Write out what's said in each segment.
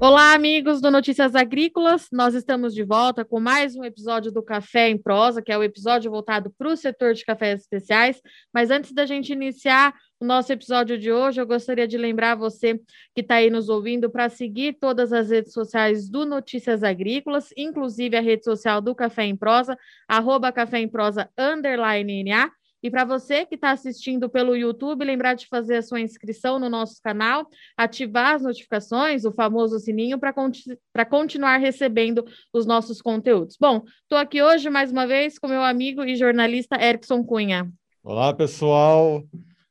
Olá, amigos do Notícias Agrícolas. Nós estamos de volta com mais um episódio do Café em Prosa, que é o episódio voltado para o setor de cafés especiais. Mas antes da gente iniciar o nosso episódio de hoje, eu gostaria de lembrar você que está aí nos ouvindo para seguir todas as redes sociais do Notícias Agrícolas, inclusive a rede social do Café em Prosa, arroba Café em Prosa, underline NA. E para você que está assistindo pelo YouTube, lembrar de fazer a sua inscrição no nosso canal, ativar as notificações, o famoso sininho, para conti continuar recebendo os nossos conteúdos. Bom, estou aqui hoje mais uma vez com meu amigo e jornalista Erickson Cunha. Olá, pessoal.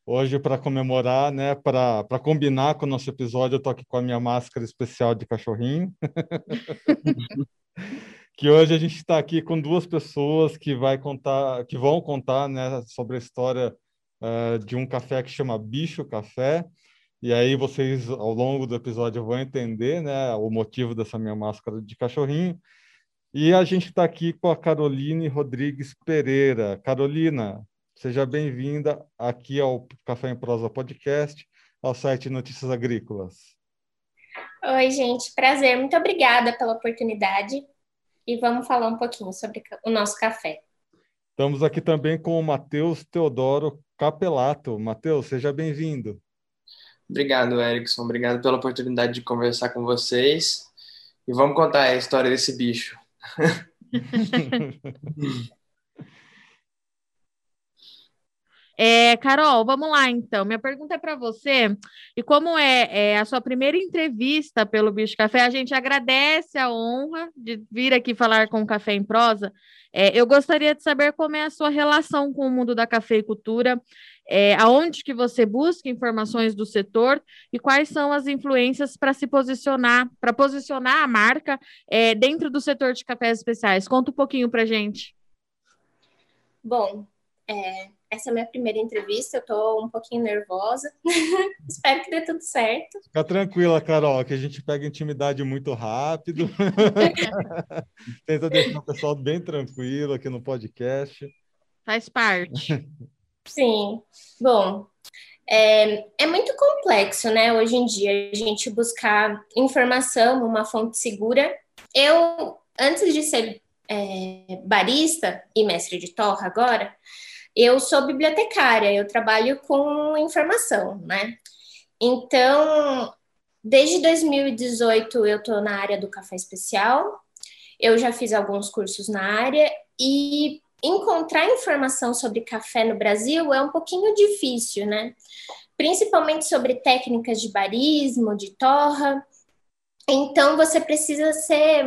Hoje, para comemorar, né, para combinar com o nosso episódio, eu estou aqui com a minha máscara especial de cachorrinho. que hoje a gente está aqui com duas pessoas que vai contar, que vão contar, né, sobre a história uh, de um café que chama Bicho Café. E aí vocês, ao longo do episódio, vão entender, né, o motivo dessa minha máscara de cachorrinho. E a gente está aqui com a Caroline Rodrigues Pereira. Carolina, seja bem-vinda aqui ao Café em Prosa Podcast, ao site Notícias Agrícolas. Oi, gente, prazer. Muito obrigada pela oportunidade e vamos falar um pouquinho sobre o nosso café. Estamos aqui também com o Matheus Teodoro Capelato. Matheus, seja bem-vindo. Obrigado, Erickson. Obrigado pela oportunidade de conversar com vocês. E vamos contar a história desse bicho. É, Carol, vamos lá então. Minha pergunta é para você. E como é, é, a sua primeira entrevista pelo Bicho Café, a gente agradece a honra de vir aqui falar com o Café em Prosa. É, eu gostaria de saber como é a sua relação com o mundo da cafeicultura, é, aonde que você busca informações do setor e quais são as influências para se posicionar, para posicionar a marca é, dentro do setor de cafés especiais. Conta um pouquinho para gente. Bom, é, essa é a minha primeira entrevista, eu tô um pouquinho nervosa. Espero que dê tudo certo. Fica tranquila, Carol, que a gente pega intimidade muito rápido. Tenta deixar o pessoal bem tranquilo aqui no podcast. Faz parte. Sim. Bom, é, é muito complexo, né, hoje em dia, a gente buscar informação, uma fonte segura. Eu, antes de ser é, barista e mestre de torra agora, eu sou bibliotecária, eu trabalho com informação, né? Então, desde 2018 eu estou na área do café especial, eu já fiz alguns cursos na área e encontrar informação sobre café no Brasil é um pouquinho difícil, né? Principalmente sobre técnicas de barismo, de torra. Então, você precisa ser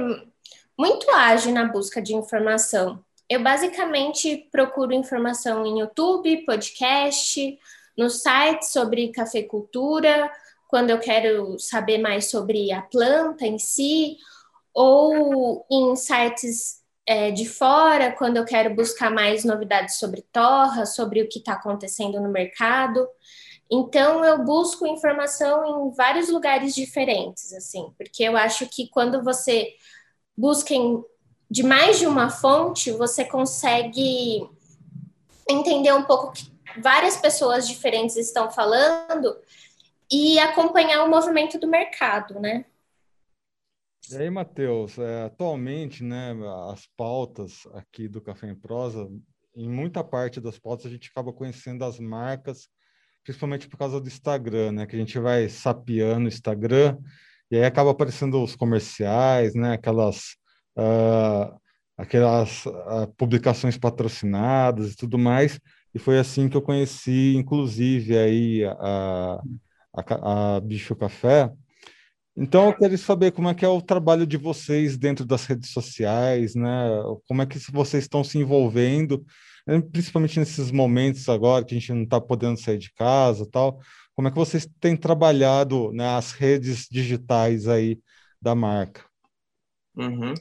muito ágil na busca de informação. Eu basicamente procuro informação em YouTube, podcast, no site sobre cafeicultura, quando eu quero saber mais sobre a planta em si, ou em sites é, de fora, quando eu quero buscar mais novidades sobre torra, sobre o que está acontecendo no mercado. Então, eu busco informação em vários lugares diferentes, assim, porque eu acho que quando você busca em de mais de uma fonte, você consegue entender um pouco que várias pessoas diferentes estão falando e acompanhar o movimento do mercado, né? E aí, Matheus, é, atualmente, né, as pautas aqui do Café em Prosa, em muita parte das pautas a gente acaba conhecendo as marcas, principalmente por causa do Instagram, né, que a gente vai sapeando o Instagram e aí acaba aparecendo os comerciais, né, aquelas uh, aquelas uh, publicações patrocinadas e tudo mais, e foi assim que eu conheci, inclusive, aí a, a, a Bicho Café. Então, eu queria saber como é que é o trabalho de vocês dentro das redes sociais, né? Como é que vocês estão se envolvendo, né? principalmente nesses momentos agora que a gente não está podendo sair de casa tal. Como é que vocês têm trabalhado né, as redes digitais aí da marca? Uhum.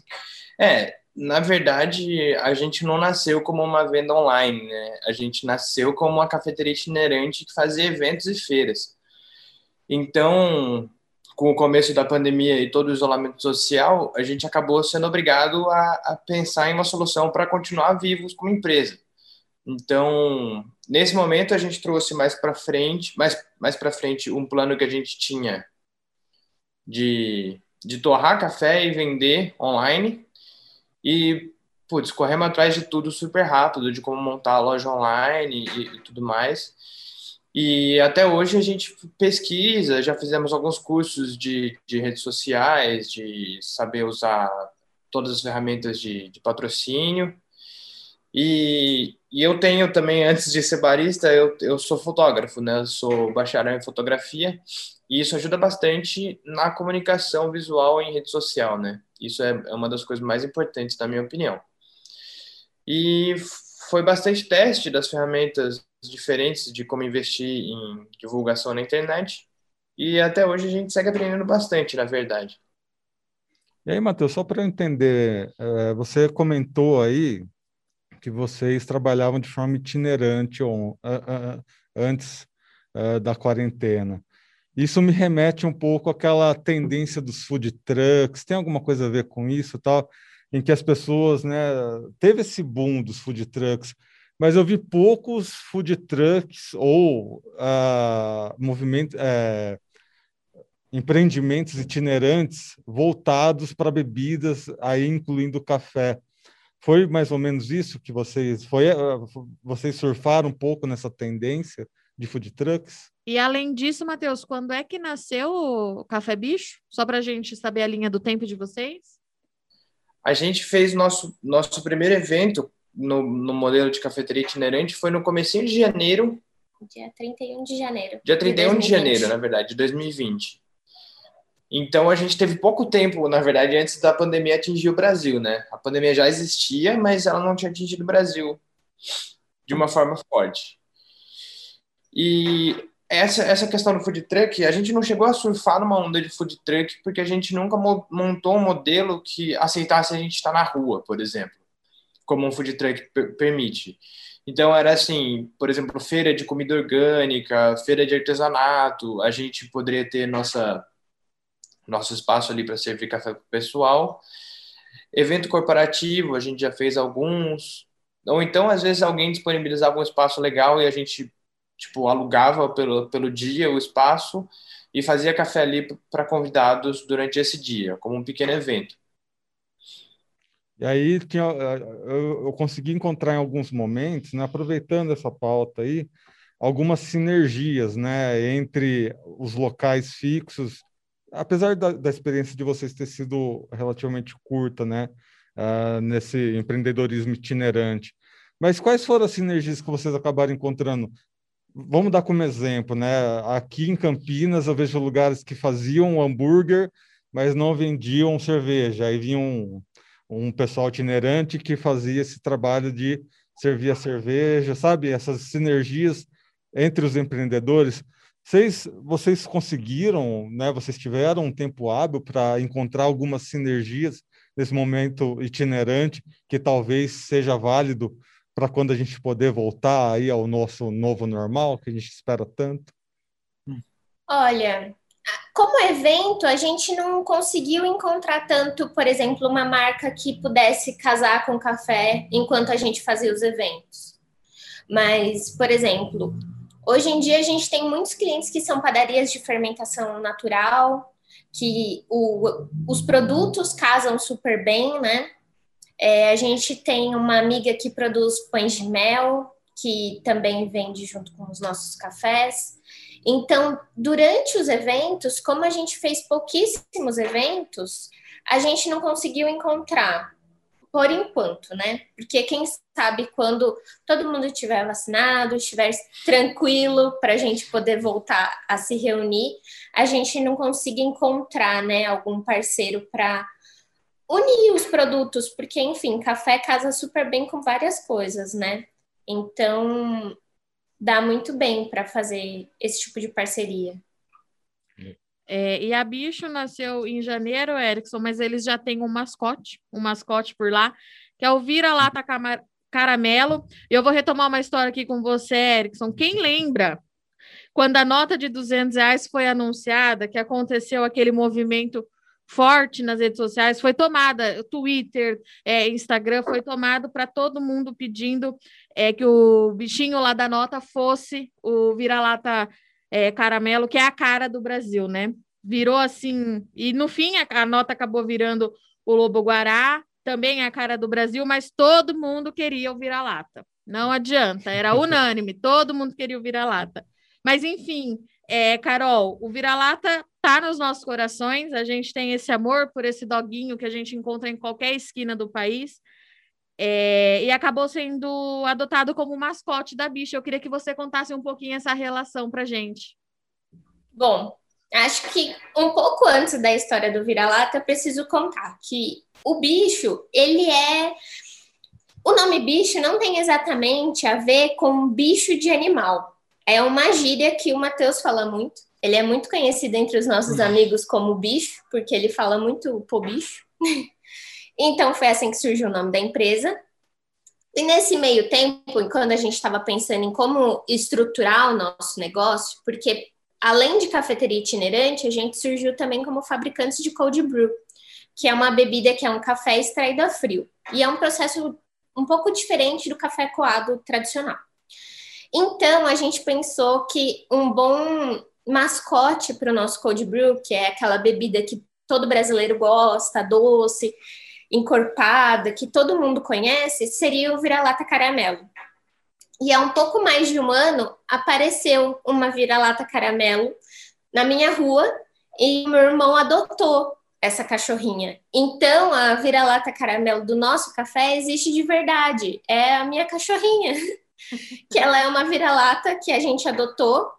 É, na verdade, a gente não nasceu como uma venda online, né? A gente nasceu como uma cafeteria itinerante que fazia eventos e feiras. Então, com o começo da pandemia e todo o isolamento social, a gente acabou sendo obrigado a, a pensar em uma solução para continuar vivos como empresa. Então, nesse momento a gente trouxe mais para frente, mais mais para frente um plano que a gente tinha de de torrar café e vender online. E, putz, corremos atrás de tudo super rápido, de como montar a loja online e, e tudo mais. E até hoje a gente pesquisa, já fizemos alguns cursos de, de redes sociais, de saber usar todas as ferramentas de, de patrocínio. E, e, eu tenho também, antes de ser barista, eu, eu sou fotógrafo, né? Eu sou bacharel em fotografia e isso ajuda bastante na comunicação visual em rede social, né? Isso é, é uma das coisas mais importantes, na minha opinião. E foi bastante teste das ferramentas diferentes de como investir em divulgação na internet. E até hoje a gente segue aprendendo bastante, na verdade. E aí, Matheus, só para eu entender, é, você comentou aí que vocês trabalhavam de forma itinerante antes é, da quarentena. Isso me remete um pouco àquela tendência dos food trucks. Tem alguma coisa a ver com isso, tal? Em que as pessoas, né, teve esse boom dos food trucks, mas eu vi poucos food trucks ou uh, movimento, uh, empreendimentos itinerantes voltados para bebidas, aí incluindo café. Foi mais ou menos isso que vocês foi uh, vocês surfaram um pouco nessa tendência de food trucks? E além disso, Matheus, quando é que nasceu o Café Bicho? Só para a gente saber a linha do tempo de vocês. A gente fez nosso nosso primeiro evento no, no modelo de cafeteria itinerante foi no comecinho de janeiro. Dia 31 de janeiro. Dia 31 de, de janeiro, na verdade, de 2020. Então a gente teve pouco tempo, na verdade, antes da pandemia atingir o Brasil, né? A pandemia já existia, mas ela não tinha atingido o Brasil de uma forma forte. E essa, essa questão do food truck, a gente não chegou a surfar numa onda de food truck porque a gente nunca montou um modelo que aceitasse a gente estar na rua, por exemplo como um food truck permite. Então era assim, por exemplo, feira de comida orgânica, feira de artesanato, a gente poderia ter nossa nosso espaço ali para servir café para o pessoal. Evento corporativo, a gente já fez alguns. Ou então, às vezes, alguém disponibilizava um espaço legal e a gente tipo alugava pelo, pelo dia o espaço e fazia café ali para convidados durante esse dia, como um pequeno evento. E aí tinha, eu, eu consegui encontrar em alguns momentos, né, aproveitando essa pauta aí, algumas sinergias né, entre os locais fixos, apesar da, da experiência de vocês ter sido relativamente curta né, uh, nesse empreendedorismo itinerante. Mas quais foram as sinergias que vocês acabaram encontrando? Vamos dar como exemplo, né? Aqui em Campinas eu vejo lugares que faziam hambúrguer, mas não vendiam cerveja. Aí vinham um pessoal itinerante que fazia esse trabalho de servir a cerveja, sabe? Essas sinergias entre os empreendedores. Vocês, vocês conseguiram, né? Vocês tiveram um tempo hábil para encontrar algumas sinergias nesse momento itinerante que talvez seja válido para quando a gente poder voltar aí ao nosso novo normal, que a gente espera tanto? Olha, como evento, a gente não conseguiu encontrar tanto, por exemplo, uma marca que pudesse casar com café enquanto a gente fazia os eventos. Mas, por exemplo, hoje em dia a gente tem muitos clientes que são padarias de fermentação natural, que o, os produtos casam super bem, né? É, a gente tem uma amiga que produz pães de mel, que também vende junto com os nossos cafés. Então, durante os eventos, como a gente fez pouquíssimos eventos, a gente não conseguiu encontrar, por enquanto, né? Porque quem sabe quando todo mundo estiver vacinado, estiver tranquilo para a gente poder voltar a se reunir, a gente não consiga encontrar, né, algum parceiro para unir os produtos, porque, enfim, café casa super bem com várias coisas, né? Então, dá muito bem para fazer esse tipo de parceria. É, e a Bicho nasceu em janeiro, Erickson, mas eles já têm um mascote, um mascote por lá, que é o Vira-Lata Caramelo. Eu vou retomar uma história aqui com você, Erickson. Quem lembra quando a nota de 200 reais foi anunciada, que aconteceu aquele movimento forte nas redes sociais, foi tomada, Twitter, é, Instagram, foi tomado para todo mundo pedindo é, que o bichinho lá da nota fosse o vira-lata é, caramelo, que é a cara do Brasil, né? virou assim, e no fim a, a nota acabou virando o Lobo Guará, também a cara do Brasil, mas todo mundo queria o vira-lata. Não adianta, era unânime, todo mundo queria o vira-lata. Mas enfim, é, Carol, o vira-lata tá nos nossos corações, a gente tem esse amor por esse doguinho que a gente encontra em qualquer esquina do país. É, e acabou sendo adotado como mascote da bicha. Eu queria que você contasse um pouquinho essa relação para gente. Bom, acho que um pouco antes da história do vira-lata, preciso contar que o bicho, ele é. O nome bicho não tem exatamente a ver com bicho de animal. É uma gíria que o Matheus fala muito. Ele é muito conhecido entre os nossos amigos como bicho, porque ele fala muito pô bicho. então foi assim que surgiu o nome da empresa. E nesse meio tempo, quando a gente estava pensando em como estruturar o nosso negócio, porque além de cafeteria itinerante, a gente surgiu também como fabricante de cold brew, que é uma bebida que é um café extraído a frio. E é um processo um pouco diferente do café coado tradicional. Então, a gente pensou que um bom mascote para o nosso cold brew, que é aquela bebida que todo brasileiro gosta, doce, encorpada, que todo mundo conhece, seria o vira-lata caramelo. E há um pouco mais de um ano apareceu uma vira-lata caramelo na minha rua e meu irmão adotou essa cachorrinha. Então, a vira-lata caramelo do nosso café existe de verdade. É a minha cachorrinha. que ela é uma vira-lata que a gente adotou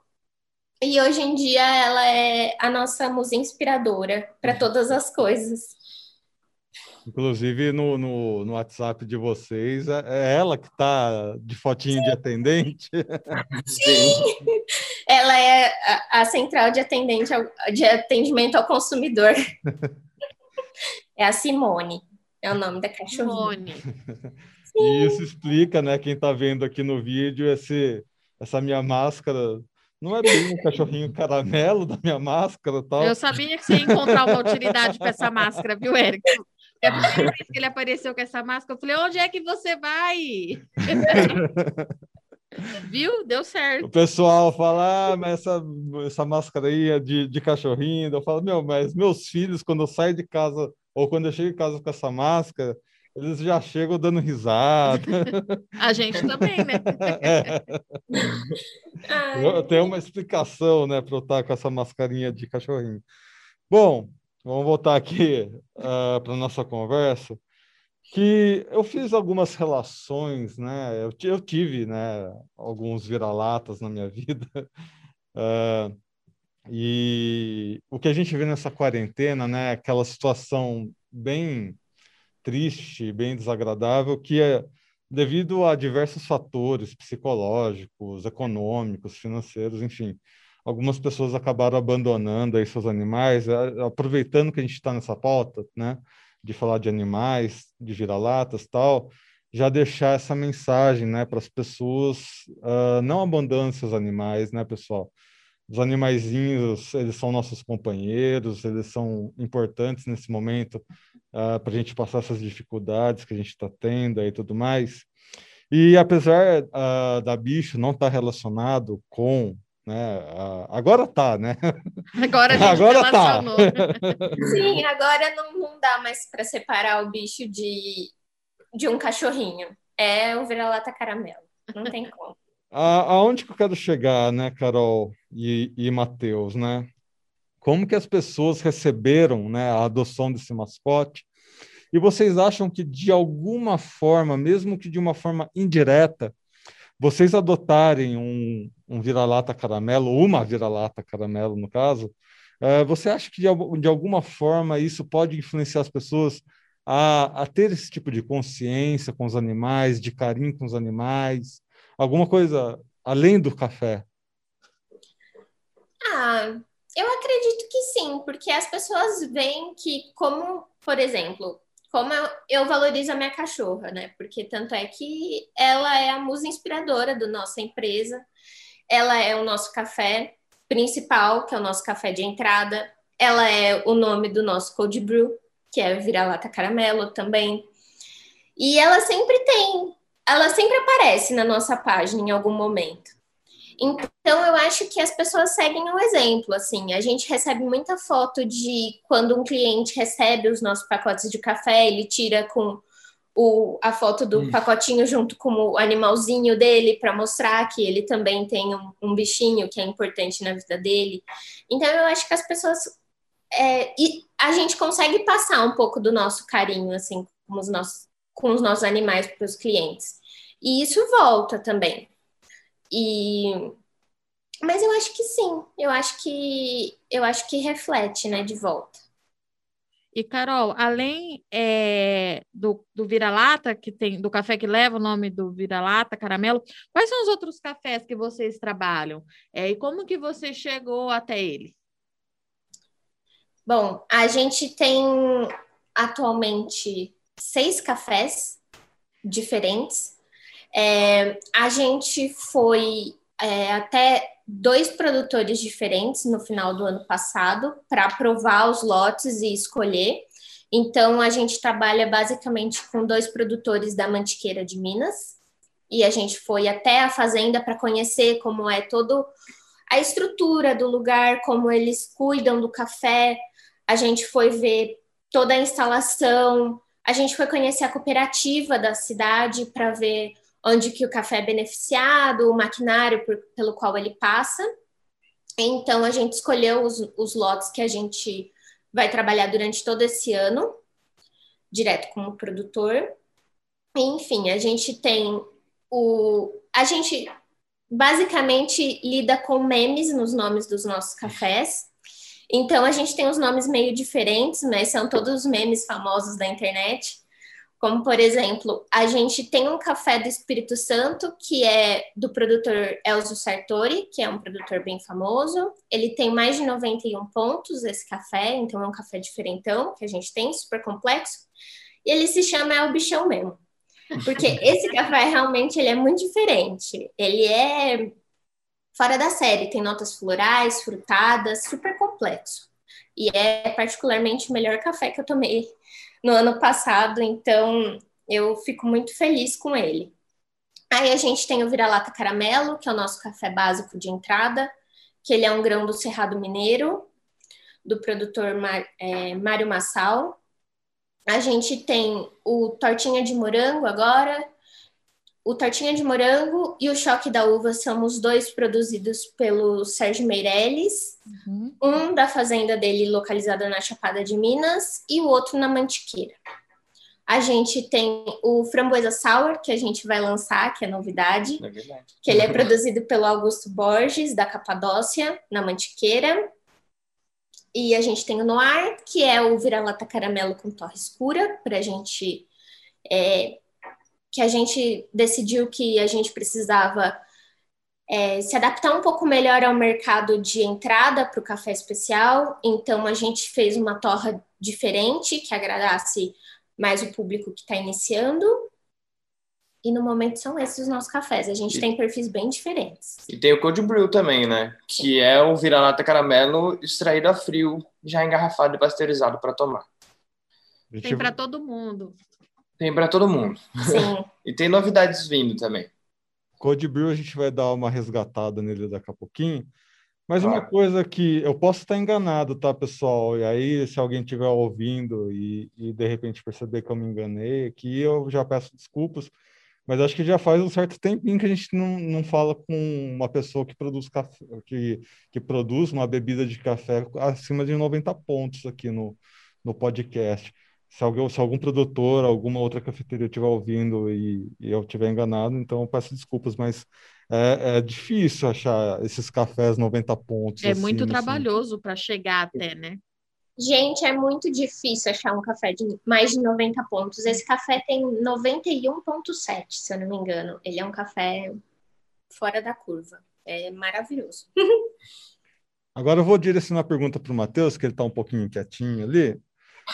e hoje em dia ela é a nossa musa inspiradora para todas as coisas. Inclusive no, no, no, WhatsApp de vocês, é, é ela que está de fotinho Sim. de atendente. Sim, ela é a, a, central de, atendente ao, de atendimento ao consumidor. É a Simone, é o nome da cachorrinha. Simone. E isso explica, né, quem está vendo aqui no vídeo, esse, essa minha máscara não é bem um cachorrinho caramelo da minha máscara tal. Eu sabia que você ia encontrar uma utilidade para essa máscara, viu, Eric? É a primeira vez que ele apareceu com essa máscara, eu falei, onde é que você vai? Viu? Deu certo. O pessoal fala, ah, mas essa, essa máscara aí é de, de cachorrinho. Eu falo, meu, mas meus filhos, quando eu saio de casa, ou quando eu chego em casa com essa máscara, eles já chegam dando risada. A gente também, né? É. Tem uma explicação, né, para eu estar com essa mascarinha de cachorrinho. Bom, vamos voltar aqui uh, ah, para nossa conversa, que eu fiz algumas relações, né? Eu, eu tive, né, alguns vira-latas na minha vida. Uh, e o que a gente vê nessa quarentena, né, aquela situação bem triste, bem desagradável, que é devido a diversos fatores psicológicos, econômicos, financeiros, enfim algumas pessoas acabaram abandonando aí seus animais, aproveitando que a gente está nessa pauta, né, de falar de animais, de vira-latas tal, já deixar essa mensagem, né, para as pessoas, uh, não abandonem seus animais, né, pessoal? Os animaizinhos, eles são nossos companheiros, eles são importantes nesse momento uh, ah, para a gente passar essas dificuldades que a gente está tendo e tudo mais. E apesar uh, da bicho não estar tá relacionado com né? Agora tá, né? Agora a gente agora tá. Sim, agora não, não dá mais para separar o bicho de, de um cachorrinho. É o vira-lata caramelo. Não tem como. A, aonde que eu quero chegar, né, Carol e, e Matheus, né? Como que as pessoas receberam né, a adoção desse mascote? E vocês acham que, de alguma forma, mesmo que de uma forma indireta, vocês adotarem um, um vira-lata caramelo, uma vira-lata caramelo, no caso, uh, você acha que de, de, alguma forma isso pode influenciar as pessoas a, a, ter esse tipo de consciência com os animais, de carinho com os animais? Alguma coisa além do café? Ah, eu acredito que sim, porque as pessoas veem que, como, por exemplo, como eu, eu, valorizo a minha cachorra, né? Porque tanto é que ela é a musa inspiradora da nossa empresa, ela é o nosso café principal, que é o nosso café de entrada, ela é o nome do nosso cold brew, que é vira-lata caramelo também. E ela sempre tem, ela sempre aparece na nossa página em algum momento. Então, eu acho que as pessoas seguem o um exemplo, assim, a gente recebe muita foto de quando um cliente recebe os nossos pacotes de café, ele tira com o, a foto do hum. pacotinho junto com o animalzinho dele para mostrar que ele também tem um, um, bichinho que é importante na vida dele. Então, eu acho que as pessoas... É, e a gente consegue passar um pouco do nosso carinho, assim, com os nossos, com os nossos animais para os clientes. E isso volta também. E mas eu acho que sim, eu acho que eu acho que reflete, né, de volta. E Carol, além é, do, do vira-lata que tem, do café que leva o nome do vira-lata, caramelo, quais são os outros cafés que vocês trabalham? É, e como que você chegou até ele? Bom, a gente tem atualmente seis cafés diferentes é, a gente foi é, até dois produtores diferentes no final do ano passado para provar os lotes e escolher. Então, a gente trabalha basicamente com dois produtores da Mantiqueira de Minas e a gente foi até a fazenda para conhecer como é todo a estrutura do lugar, como eles cuidam do café. A gente foi ver toda a instalação, a gente foi conhecer a cooperativa da cidade para ver onde que o café é beneficiado, o maquinário por, pelo qual ele passa. Então, a gente escolheu os, os lotes que a gente vai trabalhar durante todo esse ano, direto com o produtor. Enfim, a gente tem o. A gente basicamente lida com memes nos nomes dos nossos cafés. Então, a gente tem os nomes meio diferentes, mas são todos memes famosos da internet. Como, por exemplo, a gente tem um café do Espírito Santo, que é do produtor Elzo Sartori, que é um produtor bem famoso. Ele tem mais de 91 pontos, esse café, então é um café diferentão que a gente tem, super complexo. E ele se chama É o Bichão mesmo. Porque esse café realmente ele é muito diferente. Ele é fora da série, tem notas florais, frutadas, super complexo. E é particularmente o melhor café que eu tomei no ano passado, então eu fico muito feliz com ele. Aí a gente tem o vira-lata caramelo, que é o nosso café básico de entrada, que ele é um grão do Cerrado Mineiro, do produtor Mar, é, Mário Massal. A gente tem o tortinha de morango agora, o tortinha de morango e o choque da uva são os dois produzidos pelo Sérgio Meirelles, uhum. um da fazenda dele localizada na Chapada de Minas e o outro na Mantiqueira. A gente tem o framboesa sour que a gente vai lançar, que é novidade, é que ele é produzido pelo Augusto Borges da Capadócia na Mantiqueira. E a gente tem o noir, que é o vira-lata caramelo com torre escura, para a gente é, que a gente decidiu que a gente precisava é, se adaptar um pouco melhor ao mercado de entrada para o café especial. Então, a gente fez uma torra diferente que agradasse mais o público que está iniciando. E no momento são esses os nossos cafés. A gente e, tem perfis bem diferentes. E tem o Cold Brew também, né? Que é o vira-lata caramelo extraído a frio, já engarrafado e pasteurizado para tomar. Tem para todo mundo. Tem para todo mundo. Sim. e tem novidades vindo também. Code Brew a gente vai dar uma resgatada nele daqui a pouquinho. Mas ah. uma coisa que eu posso estar enganado, tá, pessoal? E aí, se alguém estiver ouvindo e, e de repente perceber que eu me enganei aqui, eu já peço desculpas. Mas acho que já faz um certo tempinho que a gente não, não fala com uma pessoa que produz café, que, que produz uma bebida de café acima de 90 pontos aqui no, no podcast se, alguém, se algum produtor, alguma outra cafeteria estiver ouvindo e, e eu estiver enganado, então eu peço desculpas, mas é, é, difícil achar esses cafés 90 pontos. É assim, muito assim. trabalhoso para chegar até, né? Gente, é muito difícil achar um café de mais de 90 pontos. Esse café tem 91,7, se eu não me engano. Ele é um café fora da curva. É maravilhoso. Agora eu vou direcionar a pergunta para o Matheus, que ele está um pouquinho quietinho ali.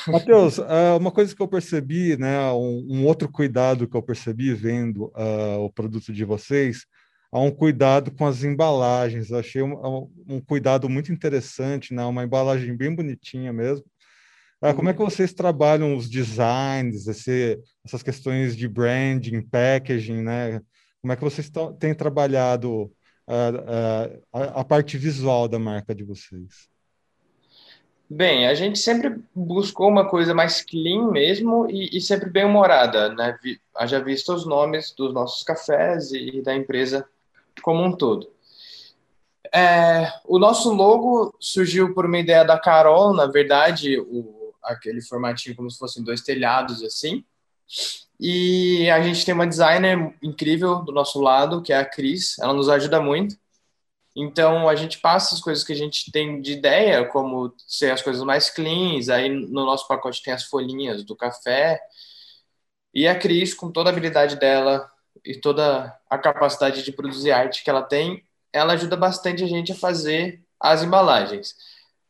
Matheus, uh, uma coisa que eu percebi, né, um, outro cuidado que eu percebi vendo uh, o produto de vocês, há um cuidado com as embalagens. Eu achei um, um, cuidado muito interessante, né, uma embalagem bem bonitinha mesmo. Uh, como é que vocês trabalham os designs, esse, essas questões de branding, packaging, né? Como é que vocês têm trabalhado a, a, a parte visual da marca de vocês? Bem, a gente sempre buscou uma coisa mais clean mesmo e, e sempre bem humorada, né? Haja visto os nomes dos nossos cafés e, e da empresa como um todo. É, o nosso logo surgiu por uma ideia da Carol, na verdade, o, aquele formatinho como se fossem dois telhados assim. E a gente tem uma designer incrível do nosso lado, que é a Cris, ela nos ajuda muito. Então, a gente passa as coisas que a gente tem de ideia, como ser as coisas mais cleans, aí no nosso pacote tem as folhinhas do café. E a Cris, com toda a habilidade dela e toda a capacidade de produzir arte que ela tem, ela ajuda bastante a gente a fazer as embalagens.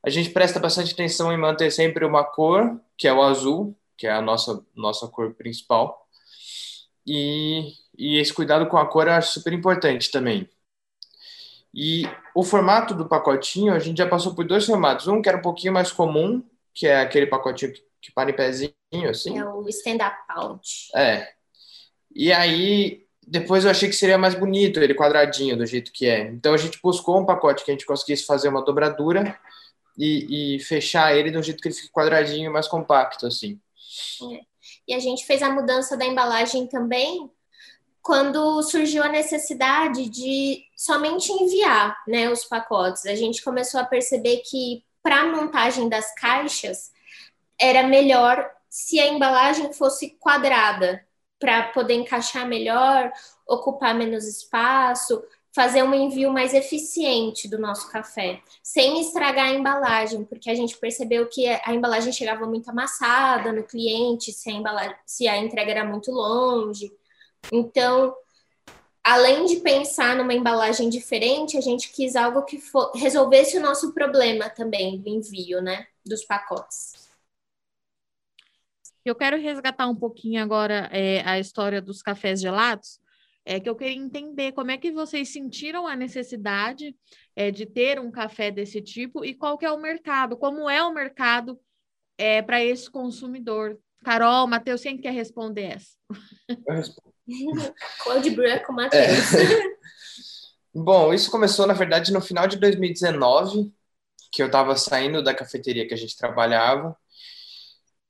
A gente presta bastante atenção em manter sempre uma cor, que é o azul, que é a nossa, nossa cor principal. E, e esse cuidado com a cor eu acho super importante também e o formato do pacotinho, a gente já passou por dois formatos. Um que era um pouquinho mais comum, que é aquele pacotinho que, que para em pezinho, assim. É o stand-up pouch. É. E aí, depois eu achei que seria mais bonito ele quadradinho, do jeito que é. Então a gente buscou um pacote que a gente conseguisse fazer uma dobradura e, e fechar ele do jeito que ele fique quadradinho, mais compacto, assim. É. E a gente fez a mudança da embalagem também quando surgiu a necessidade de somente enviar né, os pacotes. A gente começou a perceber que para a montagem das caixas era melhor se a embalagem fosse quadrada para poder encaixar melhor, ocupar menos espaço, fazer um envio mais eficiente do nosso café, sem estragar a embalagem, porque a gente percebeu que a embalagem chegava muito amassada no cliente, se a, se a entrega era muito longe. Então, além de pensar numa embalagem diferente, a gente quis algo que for, resolvesse o nosso problema também do envio, né, dos pacotes. Eu quero resgatar um pouquinho agora é, a história dos cafés gelados, é que eu queria entender como é que vocês sentiram a necessidade é, de ter um café desse tipo e qual que é o mercado, como é o mercado é, para esse consumidor. Carol, Matheus, quem quer responder essa? Eu respondo. Cold brew com Matheus. É. Bom, isso começou, na verdade, no final de 2019, que eu estava saindo da cafeteria que a gente trabalhava,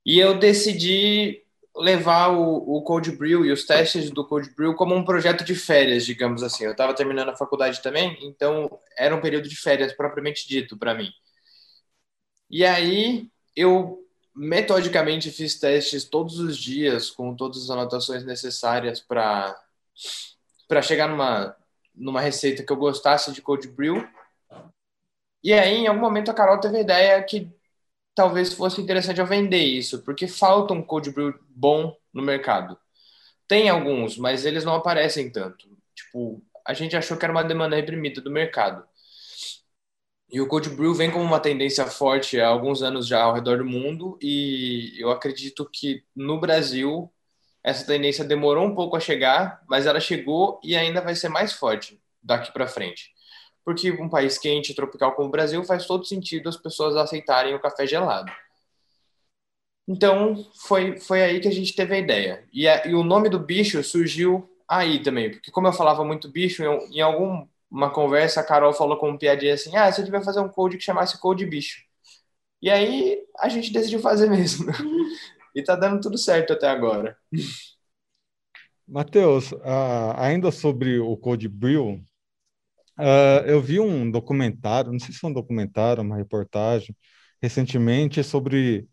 e eu decidi levar o, o Cold Brew e os testes do Cold Brew como um projeto de férias, digamos assim. Eu estava terminando a faculdade também, então era um período de férias propriamente dito para mim. E aí eu metodicamente fiz testes todos os dias, com todas as anotações necessárias para para chegar numa numa receita que eu gostasse de cold brew. E aí, em algum momento, a Carol teve a ideia que talvez fosse interessante eu vender isso, porque falta um cold brew bom no mercado. Tem alguns, mas eles não aparecem tanto. Tipo, a gente achou que era uma demanda reprimida do mercado. E o cold brew vem como uma tendência forte há alguns anos já ao redor do mundo e eu acredito que no Brasil essa tendência demorou um pouco a chegar, mas ela chegou e ainda vai ser mais forte daqui para frente. Porque um país quente tropical como o Brasil faz todo sentido as pessoas aceitarem o café gelado. Então, foi, foi aí que a gente teve a ideia. E, a, e o nome do bicho surgiu aí também, porque como eu falava muito bicho, eu, em algum uma conversa, a Carol falou com um piadinha assim: ah, você devia fazer um code que chamasse Code Bicho. E aí a gente decidiu fazer mesmo. e tá dando tudo certo até agora. Matheus, uh, ainda sobre o Code Brew, uh, eu vi um documentário, não sei se foi um documentário, uma reportagem, recentemente sobre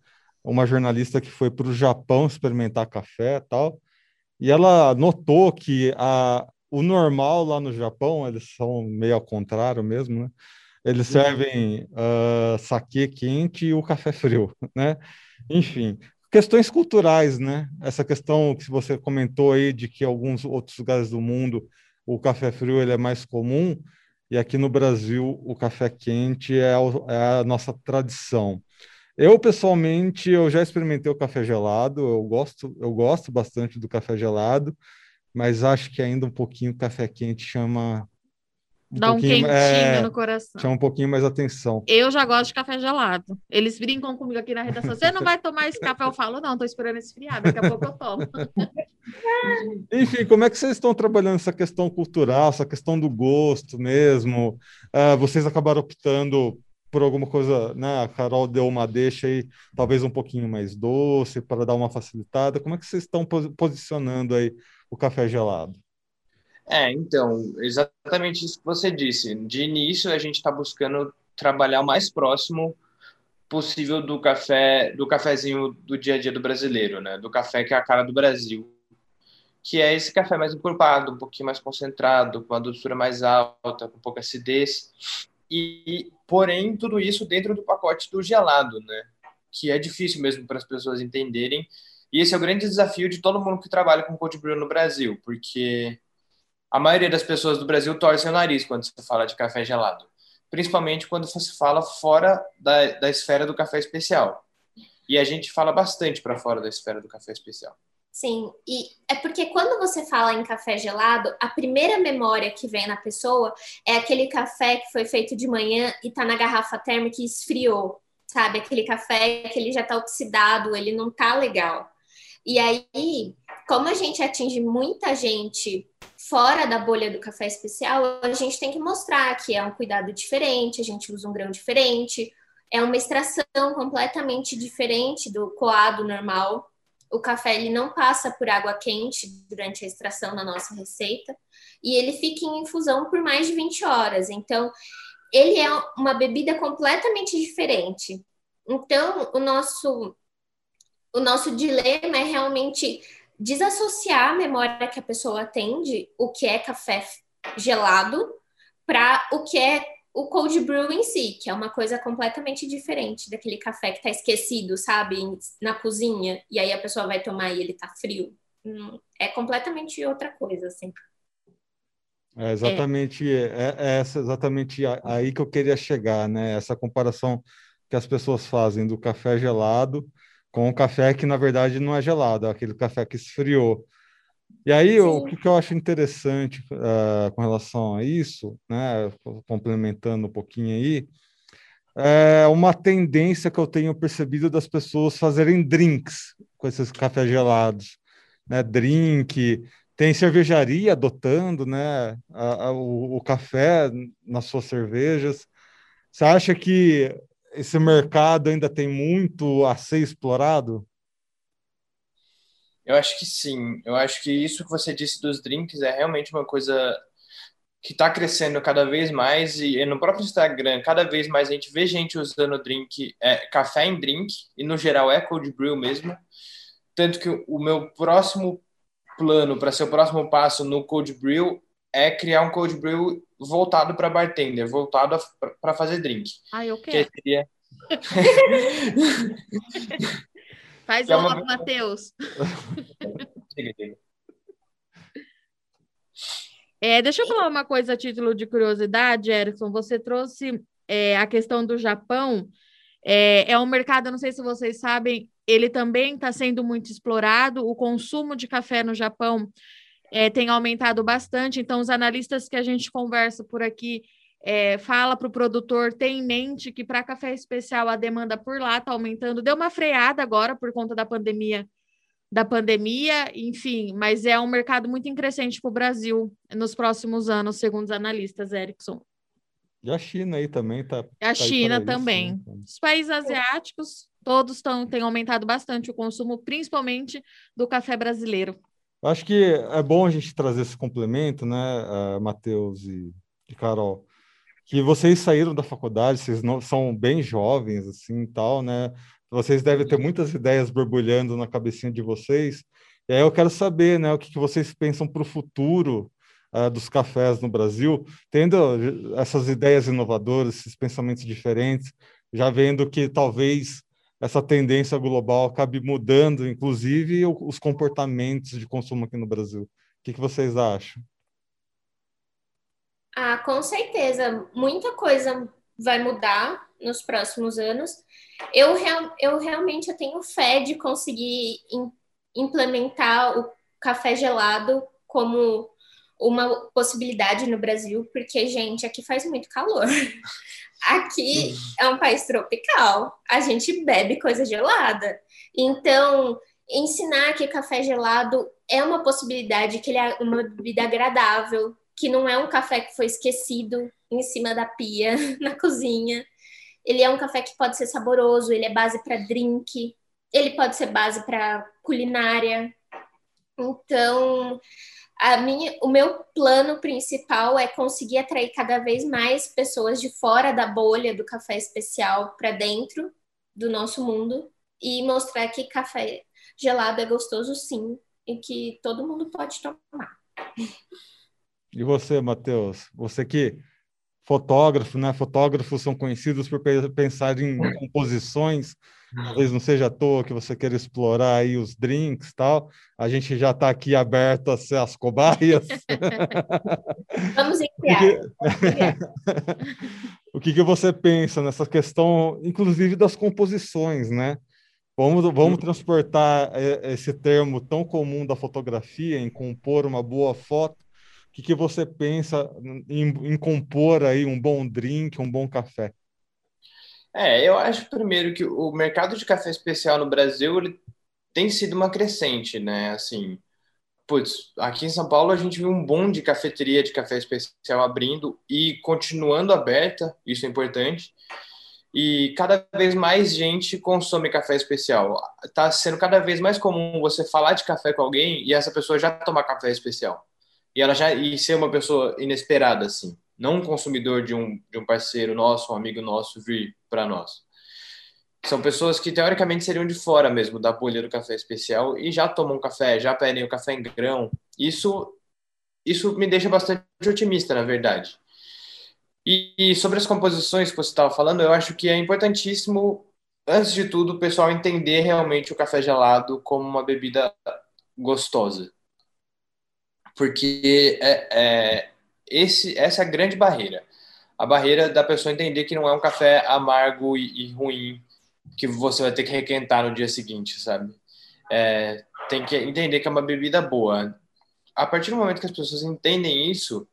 uma jornalista que foi para o Japão experimentar café e tal, e ela notou que a, o normal lá no Japão, eles são meio ao contrário mesmo, né? Eles uhum. servem uh, saquê quente e o café frio, né? Enfim, questões culturais, né? Essa questão que você comentou aí de que alguns outros lugares do mundo o café frio ele é mais comum e aqui no Brasil o café quente é, é a nossa tradição. Eu pessoalmente eu já experimentei o café gelado, eu gosto eu gosto bastante do café gelado mas acho que ainda um pouquinho café quente chama. Um Dá um quentinho é, no coração. Chama um pouquinho mais atenção. Eu já gosto de café gelado. Eles brincam comigo aqui na redação. Você não vai tomar esse café? Eu falo, não, tô esperando esfriar, daqui a pouco eu tomo. Enfim, como é que vocês estão trabalhando essa questão cultural, essa questão do gosto mesmo? Uh, vocês acabaram optando por alguma coisa, né? A Carol deu uma deixa aí, talvez um pouquinho mais doce, para dar uma facilitada. Como é que vocês estão posicionando aí o café gelado? É, então, exatamente isso que você disse. De início, a gente está buscando trabalhar o mais próximo possível do café, do cafezinho do dia a dia do brasileiro, né? Do café que é a cara do Brasil, que é esse café mais encorpado, um pouquinho mais concentrado, com a doçura mais alta, com pouca acidez. E, porém, tudo isso dentro do pacote do gelado, né? Que é difícil mesmo para as pessoas entenderem. E esse é o grande desafio de todo mundo que trabalha com cold brew no Brasil, porque a maioria das pessoas do Brasil torce o nariz quando se fala de café gelado, principalmente quando se fala fora da, da esfera do café especial. E a gente fala bastante para fora da esfera do café especial. Sim, e é porque quando você fala em café gelado, a primeira memória que vem na pessoa é aquele café que foi feito de manhã e tá na garrafa térmica e esfriou, sabe? Aquele café que ele já tá oxidado, ele não tá legal. E aí, como a gente atinge muita gente fora da bolha do café especial, a gente tem que mostrar que é um cuidado diferente, a gente usa um grão diferente, é uma extração completamente diferente do coado normal. O café ele não passa por água quente durante a extração na nossa receita e ele fica em infusão por mais de 20 horas. Então, ele é uma bebida completamente diferente. Então, o nosso o nosso dilema é realmente desassociar a memória que a pessoa tem de o que é café gelado para o que é o cold brew em si, que é uma coisa completamente diferente daquele café que está esquecido, sabe, na cozinha, e aí a pessoa vai tomar e ele está frio. Hum, é completamente outra coisa, assim. É exatamente, é. É, é exatamente aí que eu queria chegar, né? Essa comparação que as pessoas fazem do café gelado com o café que na verdade não é gelado, é aquele café que esfriou. E aí, o que, que eu acho interessante uh, com relação a isso, né, complementando um pouquinho aí, é uma tendência que eu tenho percebido das pessoas fazerem drinks com esses cafés gelados, né, drink, tem cervejaria adotando, né, a, a, o, o café nas suas cervejas. Você acha que esse mercado ainda tem muito a ser explorado? Eu acho que sim. Eu acho que isso que você disse dos drinks é realmente uma coisa que está crescendo cada vez mais e no próprio Instagram cada vez mais a gente vê gente usando drink é, café em drink e no geral é cold brew mesmo tanto que o meu próximo plano para ser o próximo passo no cold brew é criar um cold brew voltado para bartender, voltado para fazer drink. Ah, eu quero. Que seria... Faz é uma... Matheus. É, deixa eu falar uma coisa a título de curiosidade, Erickson. Você trouxe é, a questão do Japão. É, é um mercado, não sei se vocês sabem, ele também está sendo muito explorado. O consumo de café no Japão é, tem aumentado bastante. Então, os analistas que a gente conversa por aqui é, fala para o produtor ter em mente que para café especial a demanda por lá está aumentando. Deu uma freada agora por conta da pandemia, da pandemia, enfim, mas é um mercado muito crescente para o Brasil nos próximos anos, segundo os analistas, Erickson. E a China aí também está. A tá China também. Isso, né? Os países asiáticos todos tão, têm aumentado bastante o consumo, principalmente do café brasileiro. Acho que é bom a gente trazer esse complemento, né, Matheus e, e Carol, que vocês saíram da faculdade, vocês não, são bem jovens, assim, tal, né? Vocês devem ter muitas ideias borbulhando na cabecinha de vocês. E aí eu quero saber, né, o que, que vocês pensam para o futuro uh, dos cafés no Brasil, tendo essas ideias inovadoras, esses pensamentos diferentes, já vendo que talvez essa tendência global acabe mudando, inclusive, os comportamentos de consumo aqui no Brasil. O que, que vocês acham? Ah, com certeza. Muita coisa vai mudar nos próximos anos. Eu, real, eu realmente eu tenho fé de conseguir in, implementar o café gelado como uma possibilidade no Brasil, porque, gente, aqui faz muito calor. Aqui é um país tropical, a gente bebe coisa gelada. Então, ensinar que café gelado é uma possibilidade que ele é uma bebida agradável, que não é um café que foi esquecido em cima da pia na cozinha. Ele é um café que pode ser saboroso, ele é base para drink, ele pode ser base para culinária. Então, a minha, o meu plano principal é conseguir atrair cada vez mais pessoas de fora da bolha do café especial para dentro do nosso mundo e mostrar que café gelado é gostoso sim e que todo mundo pode tomar. E você, Matheus? Você que fotógrafo, né? Fotógrafos são conhecidos por pensar em composições. Talvez não seja à toa que você queira explorar aí os drinks tal. A gente já está aqui aberto a ser as cobaias. Vamos enviar. o que, que você pensa nessa questão, inclusive das composições, né? Vamos, vamos transportar é, esse termo tão comum da fotografia em compor uma boa foto que, que você pensa em, em, compor aí um bom drink, um bom café? É, eu acho primeiro que o mercado de café especial no Brasil ele tem sido uma crescente, né? Assim, putz, aqui em São Paulo a gente viu um bom de cafeteria de café especial abrindo e continuando aberta, isso é importante. E cada vez mais gente consome café especial. Está sendo cada vez mais comum você falar de café com alguém e essa pessoa já tomar café especial e ela já e ser uma pessoa inesperada assim, não um consumidor de um de um parceiro nosso, um amigo nosso vir para nós. São pessoas que teoricamente seriam de fora mesmo da bolha do café especial e já tomam café, já pedem o café em grão. Isso isso me deixa bastante otimista, na verdade. E, e sobre as composições que você estava falando, eu acho que é importantíssimo, antes de tudo, o pessoal entender realmente o café gelado como uma bebida gostosa porque é, é, esse, essa é a grande barreira. A barreira da pessoa entender que não é um café amargo e, e ruim que você vai ter que requentar no dia seguinte, sabe? É, tem que entender que é uma bebida boa. A partir do momento que as pessoas entendem isso,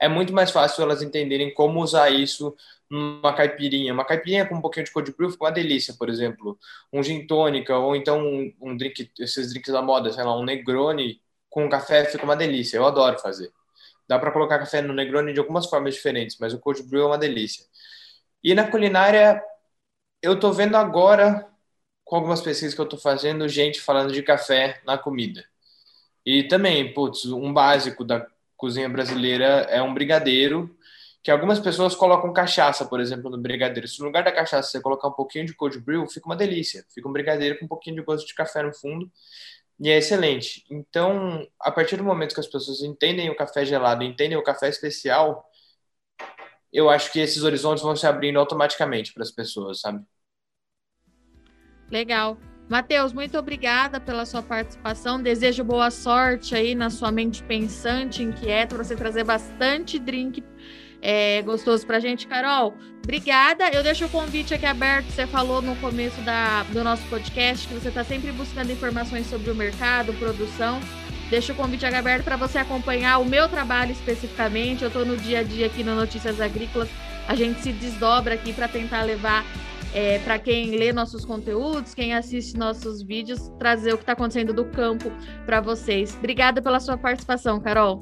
é muito mais fácil elas entenderem como usar isso numa caipirinha. Uma caipirinha com um pouquinho de cold brew fica uma delícia, por exemplo. Um gin tônica, ou então um, um drink, esses drinks da moda, sei lá, um Negroni com café fica uma delícia. Eu adoro fazer. Dá para colocar café no Negroni de algumas formas diferentes, mas o cold brew é uma delícia. E na culinária, eu tô vendo agora, com algumas pesquisas que eu tô fazendo, gente falando de café na comida. E também, putz, um básico da cozinha brasileira é um brigadeiro, que algumas pessoas colocam cachaça, por exemplo, no brigadeiro. Se no lugar da cachaça você colocar um pouquinho de cold brew, fica uma delícia. Fica um brigadeiro com um pouquinho de gosto de café no fundo. E é excelente. Então, a partir do momento que as pessoas entendem o café gelado, entendem o café especial, eu acho que esses horizontes vão se abrindo automaticamente para as pessoas, sabe? Legal. Matheus, muito obrigada pela sua participação. Desejo boa sorte aí na sua mente pensante, inquieta, para você trazer bastante drink é, gostoso para a gente. Carol, obrigada. Eu deixo o convite aqui aberto. Você falou no começo da, do nosso podcast que você está sempre buscando informações sobre o mercado, produção. Deixo o convite aqui aberto para você acompanhar o meu trabalho especificamente. Eu estou no dia a dia aqui no Notícias Agrícolas. A gente se desdobra aqui para tentar levar é, para quem lê nossos conteúdos, quem assiste nossos vídeos, trazer o que está acontecendo do campo para vocês. Obrigada pela sua participação, Carol.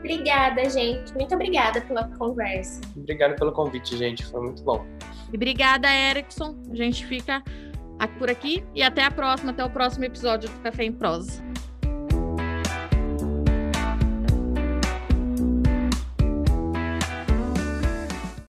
Obrigada, gente. Muito obrigada pela conversa. Obrigado pelo convite, gente. Foi muito bom. E obrigada, Erickson. A gente fica por aqui e até a próxima, até o próximo episódio do Café em Prosa.